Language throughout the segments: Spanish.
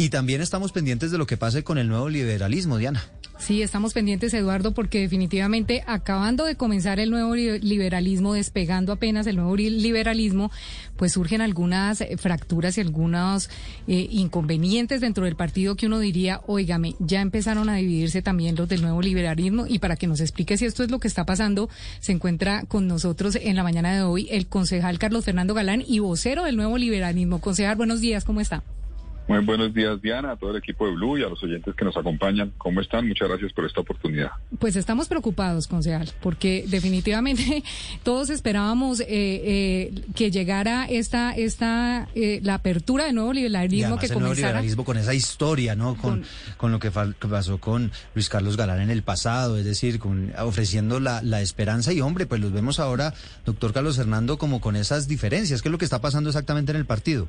Y también estamos pendientes de lo que pase con el nuevo liberalismo, Diana. Sí, estamos pendientes, Eduardo, porque definitivamente acabando de comenzar el nuevo liberalismo, despegando apenas el nuevo liberalismo, pues surgen algunas eh, fracturas y algunos eh, inconvenientes dentro del partido que uno diría, oígame, ya empezaron a dividirse también los del nuevo liberalismo y para que nos explique si esto es lo que está pasando, se encuentra con nosotros en la mañana de hoy el concejal Carlos Fernando Galán y vocero del nuevo liberalismo. Concejal, buenos días, ¿cómo está? Muy buenos días, Diana, a todo el equipo de Blue y a los oyentes que nos acompañan. ¿Cómo están? Muchas gracias por esta oportunidad. Pues estamos preocupados, concejal, porque definitivamente todos esperábamos eh, eh, que llegara esta, esta eh, la apertura de nuevo liberalismo que el Nuevo liberalismo con esa historia, ¿no? Con, con, lo que, pasó con Luis Carlos Galán en el pasado, es decir, con, ofreciendo la, la esperanza y hombre, pues los vemos ahora, doctor Carlos Hernando, como con esas diferencias. ¿Qué es lo que está pasando exactamente en el partido?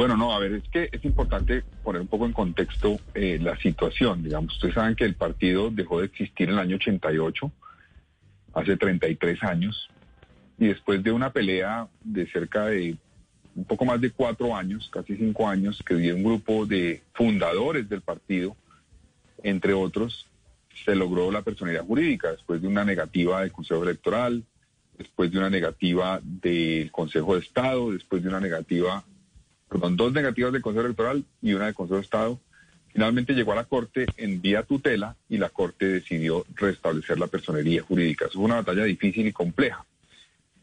Bueno, no, a ver, es que es importante poner un poco en contexto eh, la situación. Digamos, ustedes saben que el partido dejó de existir en el año 88, hace 33 años, y después de una pelea de cerca de un poco más de cuatro años, casi cinco años, que dio un grupo de fundadores del partido, entre otros, se logró la personalidad jurídica después de una negativa del Consejo Electoral, después de una negativa del Consejo de Estado, después de una negativa perdón, dos negativas del Consejo Electoral y una del Consejo de Estado. Finalmente llegó a la Corte en vía tutela y la Corte decidió restablecer la personería jurídica. Es una batalla difícil y compleja.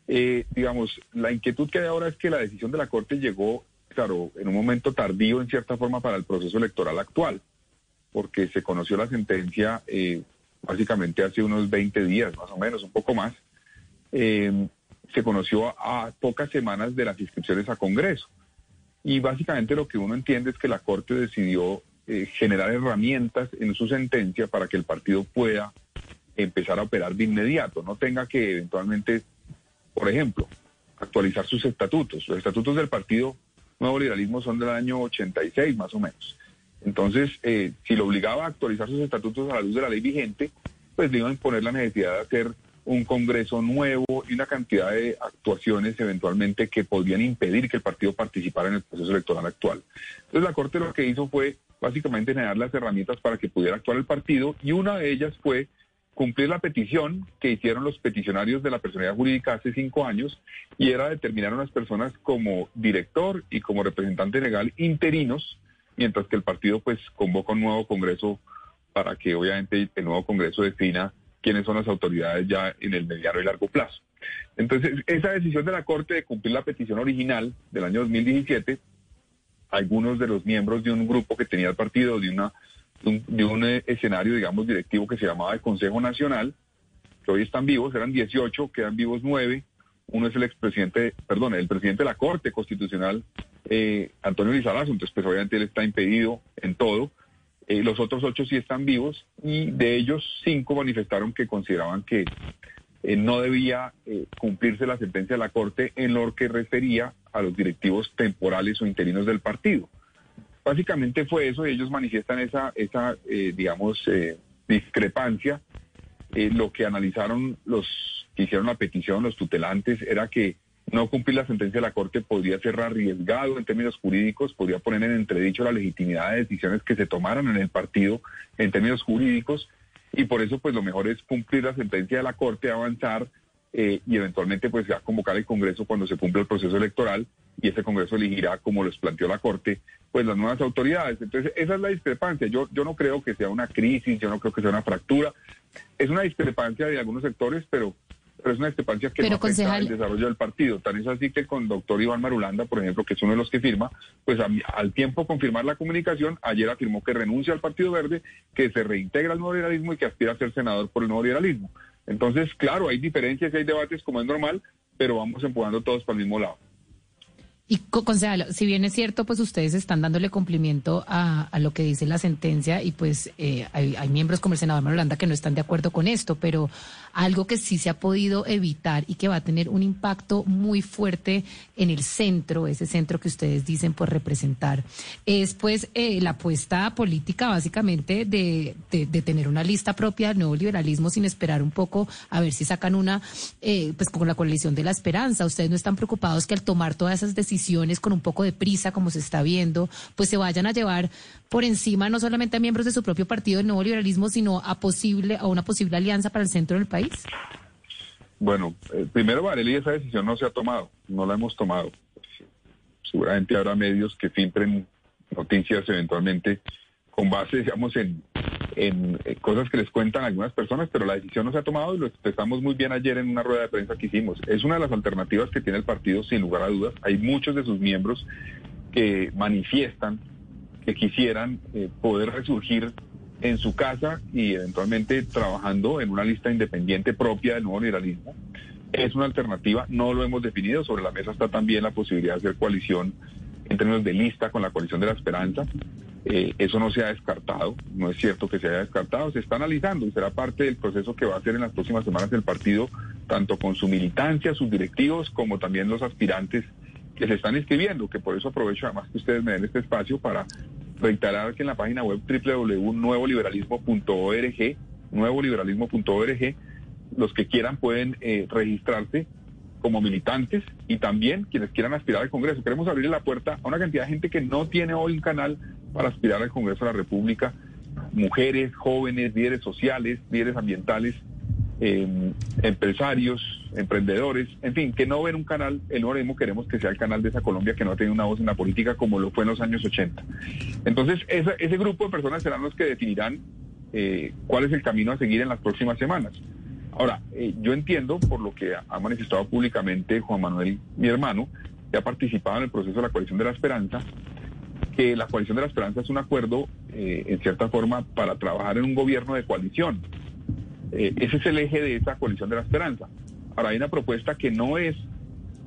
Eh, digamos, la inquietud que hay ahora es que la decisión de la Corte llegó, claro, en un momento tardío en cierta forma para el proceso electoral actual, porque se conoció la sentencia eh, básicamente hace unos 20 días, más o menos, un poco más. Eh, se conoció a pocas semanas de las inscripciones a Congreso. Y básicamente lo que uno entiende es que la Corte decidió eh, generar herramientas en su sentencia para que el partido pueda empezar a operar de inmediato, no tenga que eventualmente, por ejemplo, actualizar sus estatutos. Los estatutos del Partido Nuevo Liberalismo son del año 86 más o menos. Entonces, eh, si lo obligaba a actualizar sus estatutos a la luz de la ley vigente, pues le iban a imponer la necesidad de hacer un Congreso nuevo y una cantidad de actuaciones eventualmente que podrían impedir que el partido participara en el proceso electoral actual. Entonces la Corte lo que hizo fue básicamente generar las herramientas para que pudiera actuar el partido y una de ellas fue cumplir la petición que hicieron los peticionarios de la personalidad jurídica hace cinco años y era determinar a unas personas como director y como representante legal interinos, mientras que el partido pues convoca un nuevo Congreso para que obviamente el nuevo Congreso defina quiénes son las autoridades ya en el mediano y largo plazo. Entonces, esa decisión de la Corte de cumplir la petición original del año 2017, algunos de los miembros de un grupo que tenía el partido, de, una, un, eh, escenario, digamos, directivo que se llamaba el Consejo Nacional, que hoy están vivos, eran 18, quedan vivos 9, uno es el expresidente, perdón, el presidente de la Corte Constitucional, eh, Antonio Lizarazo, entonces pues obviamente él está impedido en todo, eh, los otros ocho sí están vivos y de ellos cinco manifestaron que consideraban que eh, no debía eh, cumplirse la sentencia de la Corte en lo que refería a los directivos temporales o interinos del partido. Básicamente fue eso y ellos manifiestan esa, esa digamos, discrepancia. lo que analizaron los que hicieron la petición, los tutelantes, era que no cumplir la sentencia de la Corte podría ser arriesgado en términos jurídicos, podría poner en entredicho la legitimidad de decisiones que se tomaran en el partido en términos jurídicos y por eso pues lo mejor es cumplir la sentencia de la Corte, avanzar eh, y eventualmente pues ya convocar el Congreso cuando se cumpla el proceso electoral y ese Congreso elegirá, como les planteó la Corte, pues las nuevas autoridades. Entonces esa es la discrepancia. Yo, yo no creo que sea una crisis, yo no creo que sea una fractura. Es una discrepancia de algunos sectores, pero pero es una discrepancia que no afecta el desarrollo del partido. Tan es así que con el doctor Iván Marulanda, por ejemplo, que es uno de los que firma, pues al tiempo confirmar la comunicación, ayer afirmó que renuncia al Partido Verde, que se reintegra al nuevo liberalismo y que aspira a ser senador por el nuevo liberalismo. Entonces, claro, hay diferencias y hay debates como es normal, pero vamos empujando todos para el mismo lado. Y, concejal, si bien es cierto, pues ustedes están dándole cumplimiento a, lo que dice la sentencia y pues eh, hay, miembros como el senador Marolanda que no están de acuerdo con esto, pero algo que sí se ha podido evitar y que va a tener un impacto muy fuerte en el centro, ese centro que ustedes dicen pues representar, es pues eh, la apuesta política básicamente de, de, tener una lista propia del nuevo liberalismo sin esperar un poco a ver si sacan una, eh, pues con la coalición de la esperanza. Ustedes no están preocupados que al tomar todas esas decisiones con un poco de prisa, como se está viendo, pues se vayan a llevar por encima no solamente a miembros de su propio partido del nuevo liberalismo, sino a posible a una posible alianza para el centro del país? Bueno, eh, primero, Varela, esa decisión no se ha tomado, no la hemos tomado. Seguramente habrá medios que filtren noticias eventualmente con base, digamos, en, en eh, cosas que les cuentan algunas personas, pero la decisión no se ha tomado y lo expresamos muy bien ayer en una rueda de prensa que hicimos. Es una de las alternativas que tiene el partido, sin lugar a dudas. Hay muchos de sus miembros que manifiestan que quisieran eh, poder resurgir en su casa y eventualmente trabajando en una lista independiente propia del nuevo liberalismo. Es una alternativa, no lo hemos definido, sobre la mesa está también la posibilidad de hacer coalición en términos de lista con la coalición de la esperanza. Eh, eso no se ha descartado, no es cierto que se haya descartado, se está analizando y será parte del proceso que va a hacer en las próximas semanas el partido, tanto con su militancia, sus directivos, como también los aspirantes que se están inscribiendo, que por eso aprovecho además que ustedes me den este espacio para reiterar que en la página web www.nuevoliberalismo.org, nuevoliberalismo.org, los que quieran pueden eh, registrarse como militantes y también quienes quieran aspirar al Congreso. Queremos abrir la puerta a una cantidad de gente que no tiene hoy un canal para aspirar al Congreso de la República, mujeres, jóvenes, líderes sociales, líderes ambientales, em, empresarios, emprendedores, en fin, que no ven un canal, el nuevo queremos que sea el canal de esa Colombia que no ha tenido una voz en la política como lo fue en los años 80. Entonces, ese grupo de personas serán los que definirán eh, cuál es el camino a seguir en las próximas semanas. Ahora, eh, yo entiendo, por lo que ha manifestado públicamente Juan Manuel, mi hermano, que ha participado en el proceso de la coalición de la esperanza, que la coalición de la esperanza es un acuerdo, eh, en cierta forma, para trabajar en un gobierno de coalición. Eh, ese es el eje de esa coalición de la esperanza. Ahora, hay una propuesta que no es,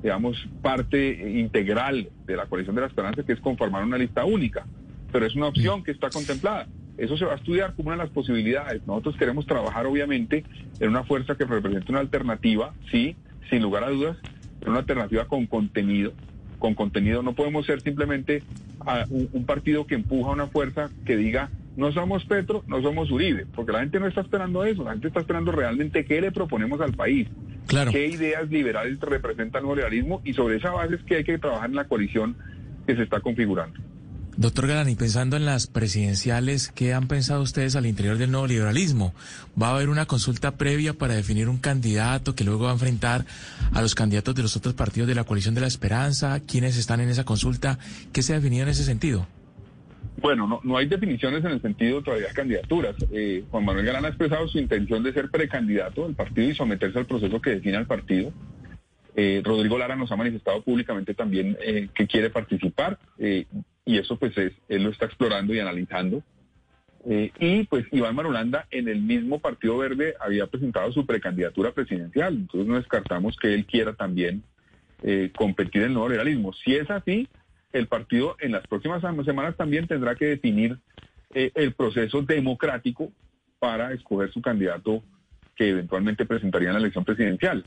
digamos, parte integral de la coalición de la esperanza, que es conformar una lista única, pero es una opción que está contemplada. Eso se va a estudiar como una de las posibilidades. Nosotros queremos trabajar, obviamente, en una fuerza que represente una alternativa, sí, sin lugar a dudas, pero una alternativa con contenido. Con contenido no podemos ser simplemente un, partido que empuja una fuerza que diga no somos Petro, no somos Uribe, porque la gente no está esperando eso, la gente está esperando realmente qué le proponemos al país, claro. qué ideas liberales representa el neoliberalismo y sobre esa base es que hay que trabajar en la coalición que se está configurando. Doctor Galani, pensando en las presidenciales, ¿qué han pensado ustedes al interior del nuevo liberalismo? ¿Va a haber una consulta previa para definir un candidato que luego va a enfrentar a los candidatos de los otros partidos de la coalición de la esperanza? ¿Quiénes están en esa consulta? ¿Qué se ha definido en ese sentido? Bueno, no, no hay definiciones en el sentido todavía de candidaturas. Eh, Juan Manuel Galán ha expresado su intención de ser precandidato del partido y someterse al proceso que define al partido. Eh, Rodrigo Lara nos ha manifestado públicamente también eh, que quiere participar y eso pues es, él lo está explorando y analizando. Eh, y pues Iván Marulanda en el mismo Partido Verde había presentado su precandidatura presidencial, entonces no descartamos que él quiera también eh, competir en el nuevo liberalismo. Si es así, el partido en las próximas semanas también tendrá que definir eh, el proceso democrático para escoger su candidato que eventualmente presentaría en la elección presidencial.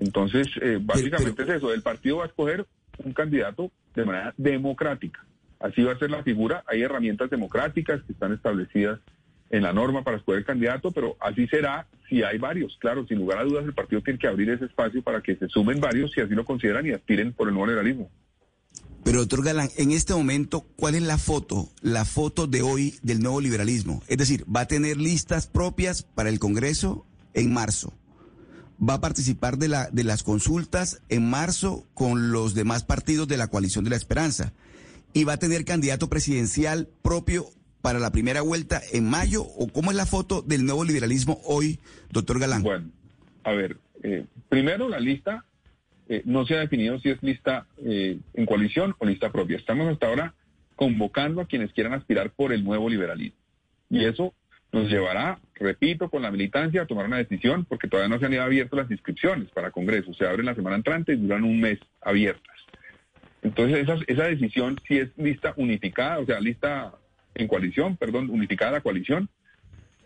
Entonces, básicamente es eso, el partido va a escoger un candidato de manera democrática. Así va a ser la figura. Hay herramientas democráticas que están establecidas en la norma para escoger candidato, pero así será si hay varios. Claro, sin lugar a dudas, el partido tiene que abrir ese espacio para que se sumen varios si así lo consideran y aspiren por el nuevo liberalismo. Pero, doctor Galán, en este momento, ¿cuál es la foto, la foto de hoy del nuevo liberalismo? Es decir, ¿va a tener listas propias para el Congreso en marzo? ¿Va a participar de, la, de las consultas en marzo con los demás partidos de la coalición de la esperanza? Y va a tener candidato presidencial propio para la primera vuelta en mayo? ¿O cómo es la foto del nuevo liberalismo hoy, doctor Galán? Bueno, a ver, eh, primero la lista eh, no se ha definido si es lista eh, en coalición o lista propia. Estamos hasta ahora convocando a quienes quieran aspirar por el nuevo liberalismo. Y eso nos llevará, repito, con la militancia a tomar una decisión, porque todavía no se han abierto las inscripciones para Congreso. Se abren la semana entrante y duran un mes abiertas. Entonces, esa, esa decisión si es lista unificada, o sea, lista en coalición, perdón, unificada la coalición,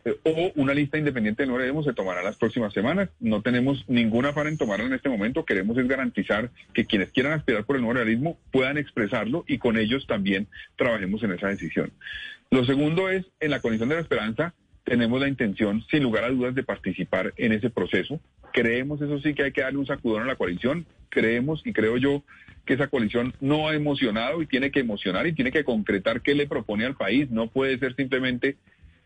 eh, o una lista independiente no debemos se tomará las próximas semanas. No tenemos ninguna afán en tomarla en este momento. Queremos es garantizar que quienes quieran aspirar por el nuevo realismo puedan expresarlo y con ellos también trabajemos en esa decisión. Lo segundo es, en la Comisión de la Esperanza, tenemos la intención, sin lugar a dudas, de participar en ese proceso. Creemos, eso sí, que hay que darle un sacudón a la coalición. Creemos y creo yo que esa coalición no ha emocionado y tiene que emocionar y tiene que concretar qué le propone al país. No puede ser simplemente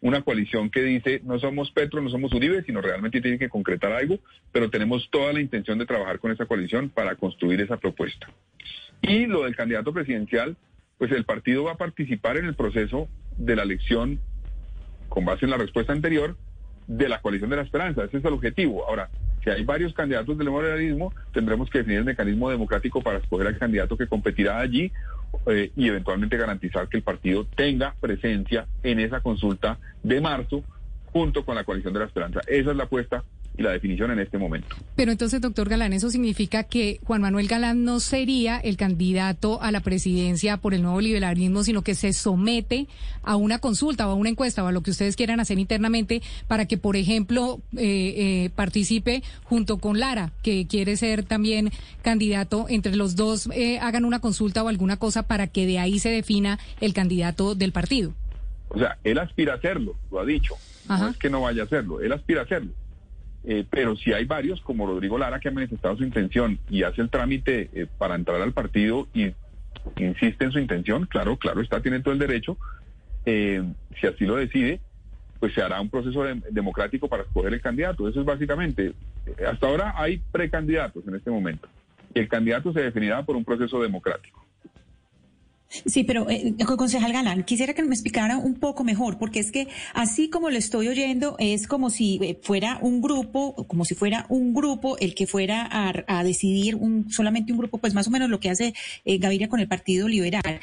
una coalición que dice no somos Petro, no somos Uribe, sino realmente tiene que concretar algo, pero tenemos toda la intención de trabajar con esa coalición para construir esa propuesta. Y lo del candidato presidencial, pues el partido va a participar en el proceso de la elección con base en la respuesta anterior de la coalición de la esperanza. Ese es el objetivo. Ahora, si hay varios candidatos del liberalismo, tendremos que definir el mecanismo democrático para escoger al candidato que competirá allí eh, y eventualmente garantizar que el partido tenga presencia en esa consulta de marzo junto con la coalición de la esperanza. Esa es la apuesta y la definición en este momento. Pero entonces, doctor Galán, eso significa que Juan Manuel Galán no sería el candidato a la presidencia por el nuevo liberalismo, sino que se somete a una consulta o a una encuesta o a lo que ustedes quieran hacer internamente para que, por ejemplo, eh, eh, participe junto con Lara, que quiere ser también candidato, entre los dos eh, hagan una consulta o alguna cosa para que de ahí se defina el candidato del partido. O sea, él aspira a hacerlo, lo ha dicho. No es que no vaya a hacerlo, él aspira a hacerlo. Eh, pero si hay varios, como Rodrigo Lara, que ha manifestado su intención y hace el trámite eh, para entrar al partido y insiste en su intención, claro, claro, está, tiene todo el derecho. Eh, si así lo decide, pues se hará un proceso democrático para escoger el candidato. Eso es básicamente, hasta ahora hay precandidatos en este momento. Y el candidato se definirá por un proceso democrático. Sí, pero eh, concejal Galán, quisiera que me explicara un poco mejor, porque es que así como lo estoy oyendo, es como si eh, fuera un grupo, como si fuera un grupo el que fuera a, decidir un, solamente un grupo, pues más o menos lo que hace eh, Gaviria con el Partido Liberal.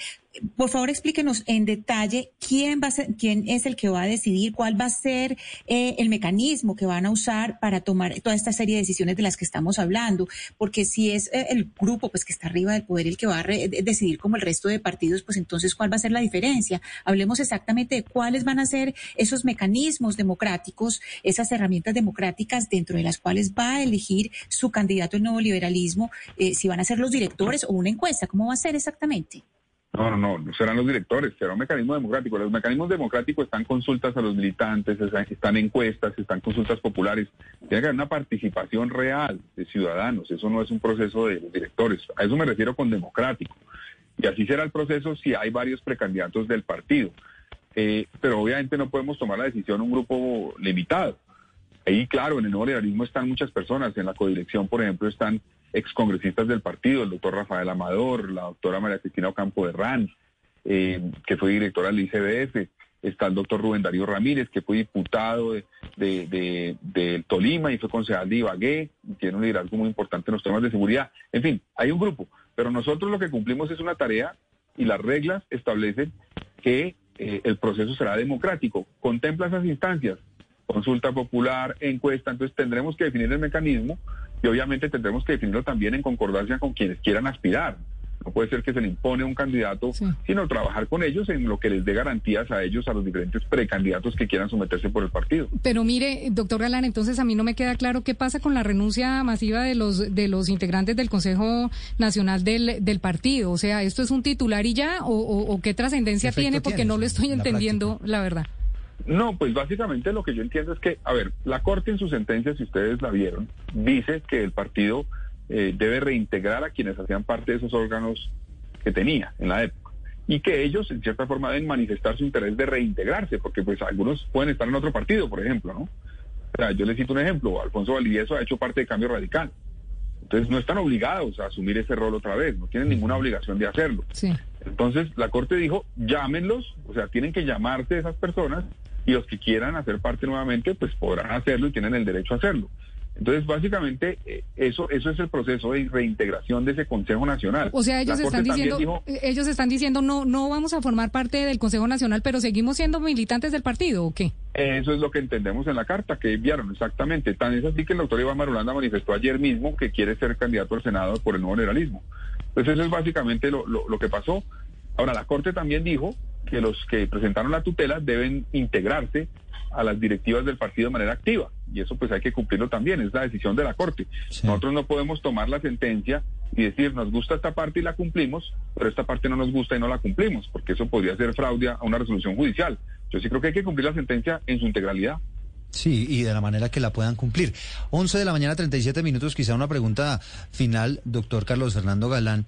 Por favor, explíquenos en detalle quién va a ser, quién es el que va a decidir, cuál va a ser eh, el mecanismo que van a usar para tomar toda esta serie de decisiones de las que estamos hablando, porque si es el grupo pues que está arriba del poder el que va a decidir como el resto de partidos, pues entonces cuál va a ser la diferencia. Hablemos exactamente de cuáles van a ser esos mecanismos democráticos, esas herramientas democráticas dentro de las cuales va a elegir su candidato el nuevo liberalismo, eh, si van a ser los directores o una encuesta, ¿cómo va a ser exactamente? No, no, no, serán los directores, será un mecanismo democrático. Los mecanismos democráticos están consultas a los militantes, están encuestas, están consultas populares. Tiene que haber una participación real de ciudadanos, eso no es un proceso de los directores. A eso me refiero con democrático. Y así será el proceso si hay varios precandidatos del partido. Eh, pero obviamente no podemos tomar la decisión un grupo limitado. Ahí, claro, en el nuevo liberalismo están muchas personas. En la codirección, por ejemplo, están excongresistas del partido, el doctor Rafael Amador, la doctora María Cristina Ocampo de Ran, eh, que fue directora del ICBF, está el doctor Rubén Darío Ramírez, que fue diputado de, Tolima y fue concejal de Ibagué, tiene un liderazgo muy importante en los temas de seguridad. En fin, hay un grupo, pero nosotros lo que cumplimos es una tarea y las reglas establecen que eh, el proceso será democrático. Contempla esas instancias, consulta popular, encuesta, entonces tendremos que definir el mecanismo y obviamente tendremos que definirlo también en concordancia con quienes quieran aspirar. No puede ser que se le impone un candidato, sino trabajar con ellos en lo que les dé garantías a ellos, a los diferentes precandidatos que quieran someterse por el partido. Pero mire, doctor Galán, entonces a mí no me queda claro qué pasa con la renuncia masiva de los de los integrantes del Consejo Nacional del, del partido. O sea, ¿esto es un titular y ya? ¿O, qué trascendencia tiene? Porque no lo estoy entendiendo, la verdad. No, pues básicamente lo que yo entiendo es que, a ver, la Corte en su sentencia, si ustedes la vieron, dice que el partido eh, debe reintegrar a quienes hacían parte de esos órganos que tenía en la época y que ellos en cierta forma deben manifestar su interés de reintegrarse, porque pues algunos pueden estar en otro partido, por ejemplo, ¿no? O sea, yo les cito un ejemplo, Alfonso Valdivieso ha hecho parte de Cambio Radical. Entonces no están obligados a asumir ese rol otra vez, no tienen ninguna obligación de hacerlo. Entonces la Corte dijo, llámenlos, o sea, tienen que llamarse esas personas y los que quieran hacer parte nuevamente, pues podrán hacerlo y tienen el derecho a hacerlo. Entonces, básicamente, eh, eso, eso es el proceso de reintegración de ese Consejo Nacional. O sea, ellos están diciendo, eh, ellos están diciendo, no, no vamos a formar parte del Consejo Nacional, pero seguimos siendo militantes del partido, ¿o qué? Eso es lo que entendemos en la carta que enviaron, exactamente. Tan es así que el doctor Iván Marulanda manifestó ayer mismo que quiere ser candidato al Senado por el nuevo liberalismo. Entonces, eso es básicamente lo, lo, lo que pasó. Ahora, la Corte también dijo que los que presentaron la tutela deben integrarse a las directivas del partido de manera activa. Y eso pues hay que cumplirlo también, es la decisión de la Corte. Nosotros no podemos tomar la sentencia y decir, nos gusta esta parte y la cumplimos, pero esta parte no nos gusta y no la cumplimos, porque eso podría ser fraude a una resolución judicial. Yo sí creo que hay que cumplir la sentencia en su integralidad. Sí, y de la manera que la puedan cumplir. 11 de la mañana, 37 minutos, quizá una pregunta final, doctor Carlos Fernando Galán,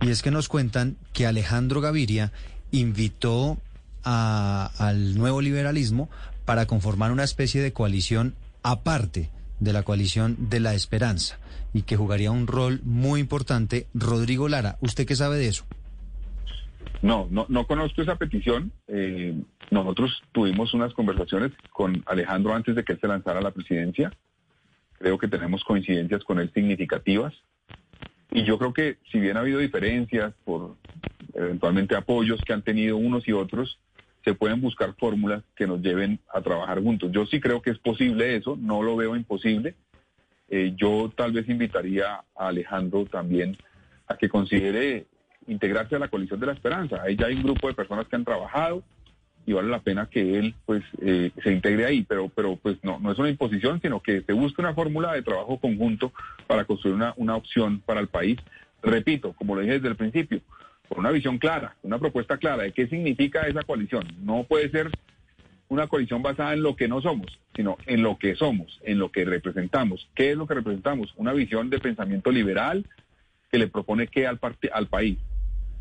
y es que nos cuentan que Alejandro Gaviria invitó al nuevo liberalismo para conformar una especie de coalición aparte de la coalición de la esperanza y que jugaría un rol muy importante. Rodrigo Lara, ¿usted qué sabe de eso? No, no, no conozco esa petición. Eh, nosotros tuvimos unas conversaciones con Alejandro antes de que él se lanzara a la presidencia. Creo que tenemos coincidencias con él significativas. Y yo creo que si bien ha habido diferencias por eventualmente apoyos que han tenido unos y otros, se pueden buscar fórmulas que nos lleven a trabajar juntos. Yo sí creo que es posible eso, no lo veo imposible. Eh, yo tal vez invitaría a Alejandro también a que considere integrarse a la coalición de la esperanza. Ahí ya hay un grupo de personas que han trabajado y vale la pena que él pues eh, se integre ahí, pero pero pues no no es una imposición, sino que se busque una fórmula de trabajo conjunto para construir una, una opción para el país. Repito, como lo dije desde el principio, con una visión clara, una propuesta clara de qué significa esa coalición. No puede ser una coalición basada en lo que no somos, sino en lo que somos, en lo que representamos. ¿Qué es lo que representamos? Una visión de pensamiento liberal que le propone qué al, al país.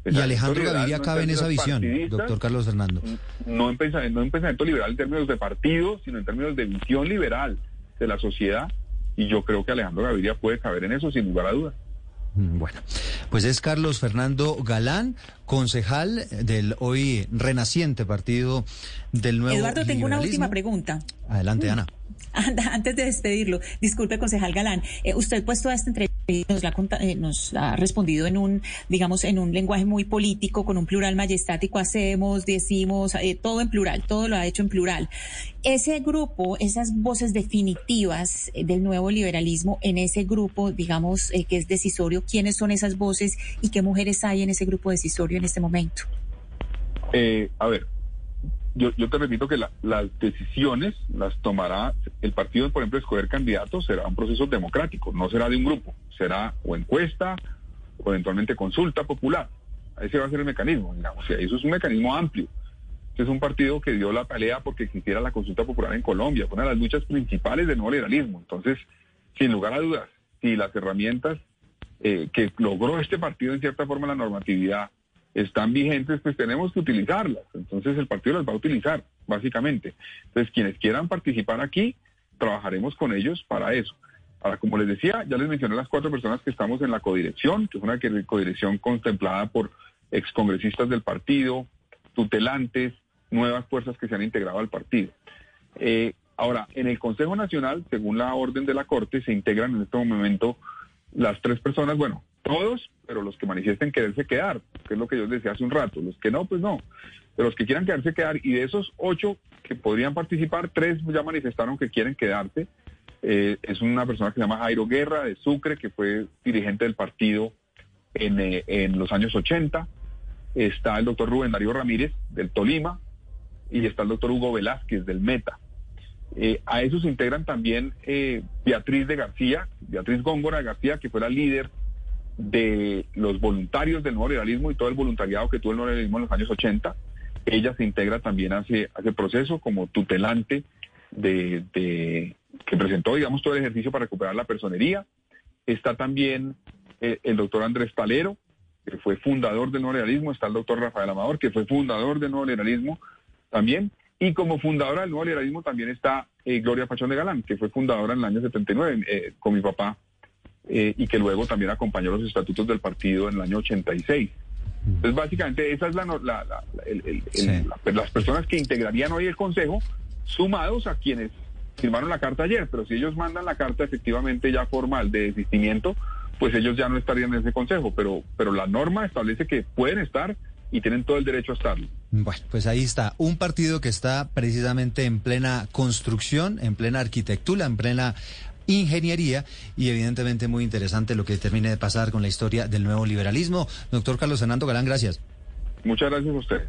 ¿Y Alejandro Gaviria cabe en esa visión, doctor Carlos Fernando? No en, pensamiento, no en pensamiento liberal en términos de partido, sino en términos de visión liberal de la sociedad. Y yo creo que Alejandro Gaviria puede caber en eso, sin lugar a dudas. Mm, bueno, pues es Carlos Fernando Galán, concejal del hoy renaciente partido del nuevo. Eduardo, tengo una última pregunta. Adelante, Ana. Antes de despedirlo, disculpe, concejal Galán, eh, usted puesto a esta entrevista nos, la, eh, nos ha respondido en un, digamos, en un lenguaje muy político, con un plural majestático, hacemos, decimos, eh, todo en plural, todo lo ha hecho en plural. Ese grupo, esas voces definitivas del nuevo liberalismo, en ese grupo, digamos, que es decisorio, ¿quiénes son esas voces y qué mujeres hay en ese grupo decisorio en este momento? a ver, yo, yo te repito que las decisiones las tomará el partido, por ejemplo, escoger candidatos será un proceso democrático, no será de un grupo, será o encuesta o eventualmente consulta popular. Ese va a ser el mecanismo, digamos, eso es un mecanismo amplio. Este es un partido que dio la pelea porque existiera la consulta popular en Colombia, fue una de las luchas principales del nuevo liberalismo. Entonces, sin lugar a dudas, si las herramientas eh, que logró este partido en cierta forma la normatividad están vigentes, pues tenemos que utilizarlas. Entonces el partido las va a utilizar, básicamente. Entonces quienes quieran participar aquí, trabajaremos con ellos para eso. Ahora, como les decía, ya les mencioné las cuatro personas que estamos en la codirección, que es una codirección contemplada por excongresistas del partido, tutelantes, nuevas fuerzas que se han integrado al partido. Eh, ahora, en el Consejo Nacional, según la orden de la Corte, se integran en este momento las tres personas, bueno, todos, pero los que manifiesten quererse quedar, que es lo que yo les decía hace un rato. Los que no, pues no. Pero los que quieran quedarse quedar, y de esos ocho que podrían participar, tres ya manifestaron que quieren quedarse. Eh, es una persona que se llama Jairo Guerra de Sucre, que fue dirigente del partido en, eh, los años 80. Está el doctor Rubén Darío Ramírez del Tolima y está el doctor Hugo Velázquez del Meta. Eh, a eso se integran también Beatriz de García, Beatriz Góngora de García, que fue la líder de los voluntarios del nuevo liberalismo y todo el voluntariado que tuvo el nuevo liberalismo en los años 80. Ella se integra también a ese, proceso como tutelante de, que presentó, digamos, todo el ejercicio para recuperar la personería. Está también eh, el doctor Andrés Talero, que fue fundador del nuevo liberalismo. Está el doctor Rafael Amador, que fue fundador del nuevo liberalismo también. Y como fundadora del nuevo liberalismo también está eh, Gloria Pachón de Galán, que fue fundadora en el año 79 eh, con mi papá eh, y que luego también acompañó los estatutos del partido en el año 86. Entonces, básicamente, esas es la, las personas que integrarían hoy el Consejo, sumados a quienes firmaron la carta ayer, pero si ellos mandan la carta efectivamente ya formal de desistimiento, pues ellos ya no estarían en ese Consejo, pero, pero la norma establece que pueden estar y tienen todo el derecho a estarlo. Bueno, pues ahí está, un partido que está precisamente en plena construcción, en plena arquitectura, en plena ingeniería y evidentemente muy interesante lo que termine de pasar con la historia del nuevo liberalismo. Doctor Carlos Fernando Galán, gracias. Muchas gracias a usted.